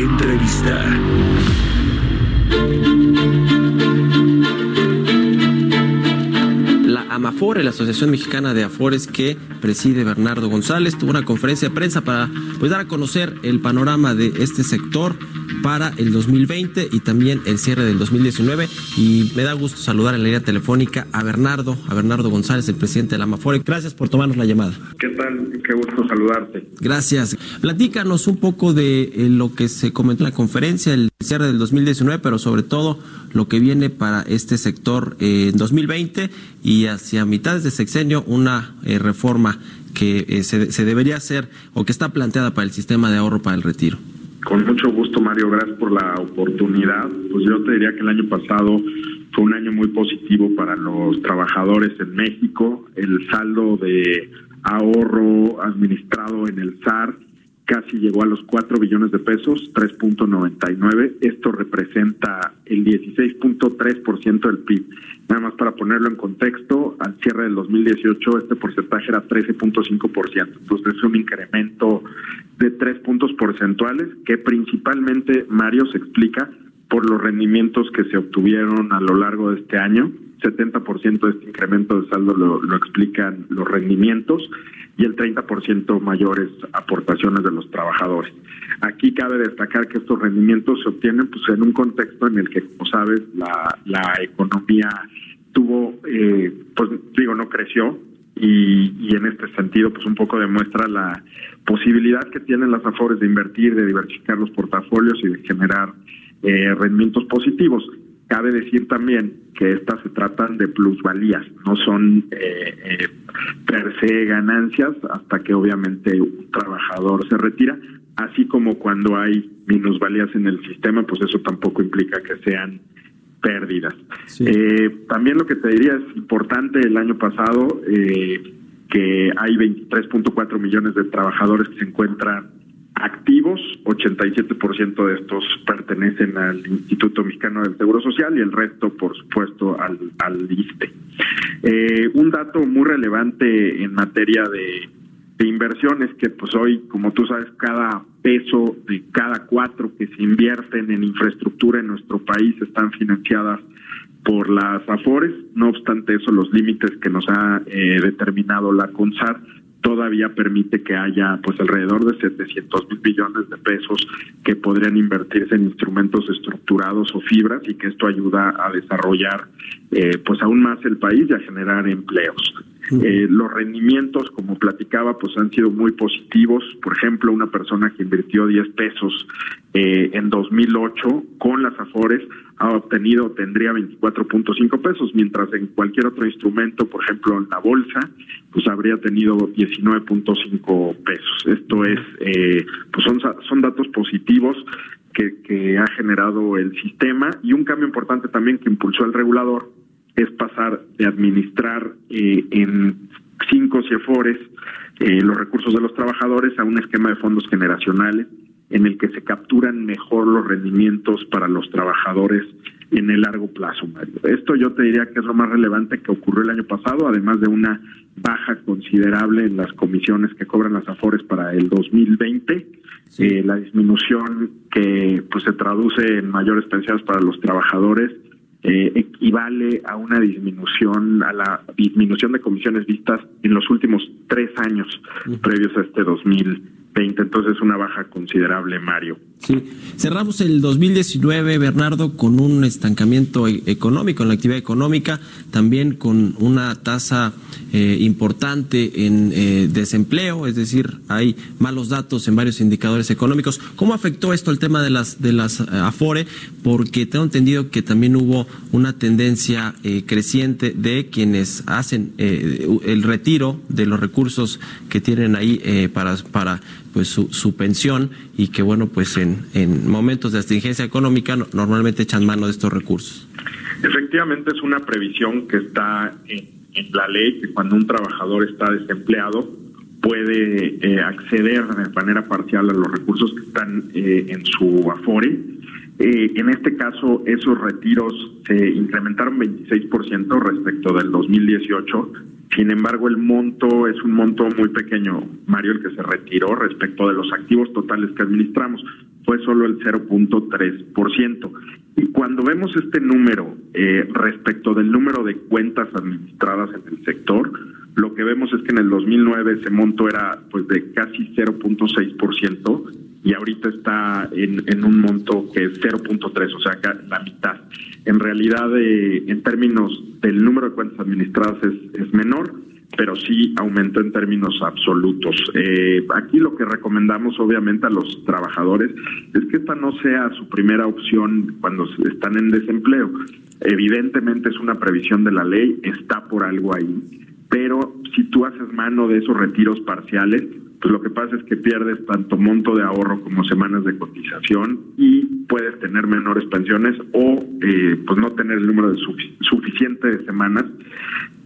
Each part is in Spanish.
Entrevista. AMAFORE, la Asociación Mexicana de Afores que preside Bernardo González, tuvo una conferencia de prensa para pues, dar a conocer el panorama de este sector para el 2020 y también el cierre del 2019. Y me da gusto saludar en la línea telefónica a Bernardo, a Bernardo González, el presidente de la AMAFORE. Gracias por tomarnos la llamada. ¿Qué tal? Qué gusto saludarte. Gracias. Platícanos un poco de eh, lo que se comentó en la conferencia, el cierre del 2019, pero sobre todo lo que viene para este sector eh, en 2020 y hacia mitades de sexenio una eh, reforma que eh, se, se debería hacer o que está planteada para el sistema de ahorro para el retiro. Con mucho gusto, Mario, gracias por la oportunidad. Pues yo te diría que el año pasado fue un año muy positivo para los trabajadores en México. El saldo de ahorro administrado en el SAR casi llegó a los 4 billones de pesos, 3.99. Esto representa el 16.3% del PIB. Nada más para ponerlo en contexto, al cierre del 2018 este porcentaje era 13.5%. Entonces es un incremento de 3 puntos porcentuales que principalmente, Mario, se explica por los rendimientos que se obtuvieron a lo largo de este año. 70% de este incremento de saldo lo, lo explican los rendimientos y el 30% mayores aportaciones de los trabajadores. Aquí cabe destacar que estos rendimientos se obtienen pues en un contexto en el que, como sabes, la, la economía tuvo, eh, pues digo, no creció y, y en este sentido pues un poco demuestra la posibilidad que tienen las AFORES de invertir, de diversificar los portafolios y de generar eh, rendimientos positivos. Cabe decir también que estas se tratan de plusvalías, no son eh, eh, per se ganancias hasta que obviamente un trabajador se retira, así como cuando hay minusvalías en el sistema, pues eso tampoco implica que sean pérdidas. Sí. Eh, también lo que te diría es importante el año pasado eh, que hay 23.4 millones de trabajadores que se encuentran activos, 87% de estos pertenecen al Instituto Mexicano del Seguro Social y el resto, por supuesto, al, al ISTE. Eh, un dato muy relevante en materia de, de inversiones que pues hoy, como tú sabes, cada peso de cada cuatro que se invierten en infraestructura en nuestro país están financiadas por las AFORES. No obstante eso, los límites que nos ha eh, determinado la CONSAR todavía permite que haya pues alrededor de 700 mil billones de pesos que podrían invertirse en instrumentos estructurados o fibras y que esto ayuda a desarrollar eh, pues aún más el país y a generar empleos. Eh, los rendimientos, como platicaba, pues han sido muy positivos. Por ejemplo, una persona que invirtió 10 pesos eh, en 2008 con las Afores ha obtenido, tendría 24.5 pesos, mientras en cualquier otro instrumento, por ejemplo en la bolsa, pues habría tenido 19.5 pesos. Esto es, eh, pues son, son datos positivos que, que ha generado el sistema y un cambio importante también que impulsó el regulador es pasar de administrar eh, en cinco CIEFORES eh, los recursos de los trabajadores a un esquema de fondos generacionales en el que se capturan mejor los rendimientos para los trabajadores en el largo plazo, Mario. Esto yo te diría que es lo más relevante que ocurrió el año pasado, además de una baja considerable en las comisiones que cobran las AFORES para el 2020, Sí. eh, la disminución que pues se traduce en mayores pensiones para los trabajadores eh, equivale a una disminución, a la disminución de comisiones vistas en los últimos tres años previos a este 2020. Entonces, una baja considerable, Mario. Sí, cerramos el 2019, Bernardo, con un estancamiento e-, económico en la actividad económica, también con una tasa eh, importante en eh, desempleo, es decir, hay malos datos en varios indicadores económicos. ¿Cómo afectó esto el tema de las de las eh, Afore? Porque tengo entendido que también hubo una tendencia creciente de quienes hacen el retiro de los recursos que tienen ahí para para pues su, su, pensión y que bueno pues en, en momentos de astringencia económica normalmente echan mano de estos recursos. Efectivamente es una previsión que está en, en la ley que cuando un trabajador está desempleado puede eh, acceder de manera parcial a los recursos que están eh, en su afore. Eh, en este caso, esos retiros se incrementaron 26% respecto del 2018 sin embargo, el monto es un monto muy pequeño, Mario, el que se retiró respecto de los activos totales que administramos. Fue solo el 0.3%. Y cuando vemos este número eh, respecto del número de cuentas administradas en el sector, lo que vemos es que en el 2009 ese monto era pues de casi 0.6% y ahorita está en, un monto que es 0.3, o sea, la mitad. En realidad, eh, en términos del número de cuentas administradas es, menor, pero sí aumentó en términos absolutos. Eh, aquí lo que recomendamos obviamente a los trabajadores es que esta no sea su primera opción cuando están en desempleo. Evidentemente es una previsión de la ley, está por algo ahí, pero si tú haces mano de esos retiros parciales, pues lo que pasa es que pierdes tanto monto de ahorro como semanas de cotización y puedes tener menores pensiones o eh, pues no tener el número de suficiente de semanas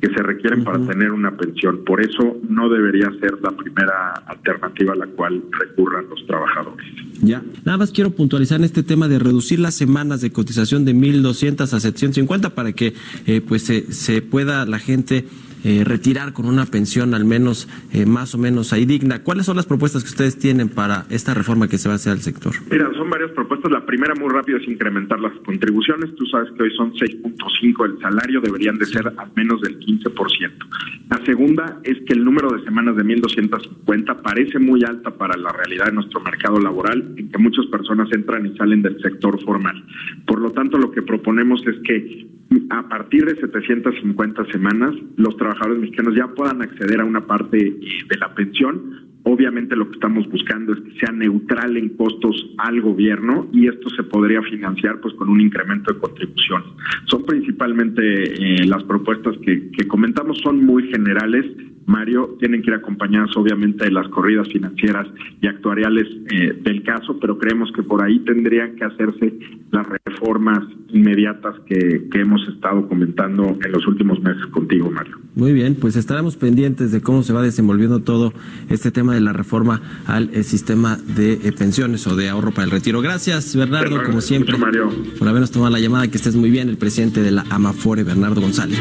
que se requieren para tener una pensión. Por eso no debería ser la primera alternativa a la cual recurran los trabajadores. Ya, nada más quiero puntualizar en este tema de reducir las semanas de cotización de 1.200 a 750 para que eh, pues se, se pueda la gente eh, retirar con una pensión al menos eh, más o menos ahí digna. ¿Cuáles son las propuestas que ustedes tienen para esta reforma que se va a hacer al sector? Mira, son varias propuestas. La primera muy rápida es incrementar las contribuciones. Tú sabes que hoy son 6.5 el salario, deberían de ser al menos del 15%. La segunda es que el número de semanas de 1.250 parece muy alta para la realidad de nuestro mercado laboral, en que muchas personas entran y salen del sector formal. Por lo tanto, lo que proponemos es que a partir de 750 semanas, los trabajadores mexicanos ya puedan acceder a una parte eh, de la pensión. Obviamente lo que estamos buscando es que sea neutral en costos al gobierno y esto se podría financiar pues con un incremento de contribución. Son principalmente eh, las propuestas que, que comentamos, son muy generales, Mario, tienen que ir acompañadas obviamente de las corridas financieras y actuariales eh, del caso, pero creemos que por ahí tendrían que hacerse las reformas inmediatas que, que, hemos estado comentando en los últimos meses contigo, Mario. Muy bien, pues estaremos pendientes de cómo se va desenvolviendo todo este tema de la reforma al eh, sistema de eh, pensiones o de ahorro para el retiro. Gracias, Bernardo, como siempre, Mario. por habernos tomado la llamada. Que estés muy bien, el presidente de la Amafore, Bernardo González.